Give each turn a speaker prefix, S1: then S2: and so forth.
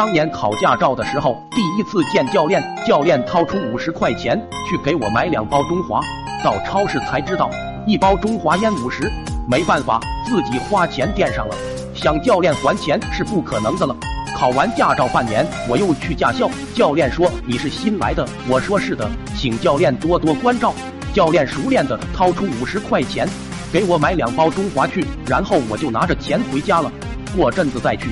S1: 当年考驾照的时候第一次见教练教练掏出五十块钱去给我买两包中华到超市才知道一包中华烟五十没办法自己花钱垫上了想教练还钱是不可能的了。考完驾照半年我又去驾校教练说你是新来的我说是的请教练多多关照。教练熟练的掏出五十块钱给我买两包中华去然后我就拿着钱回家了。过阵子再去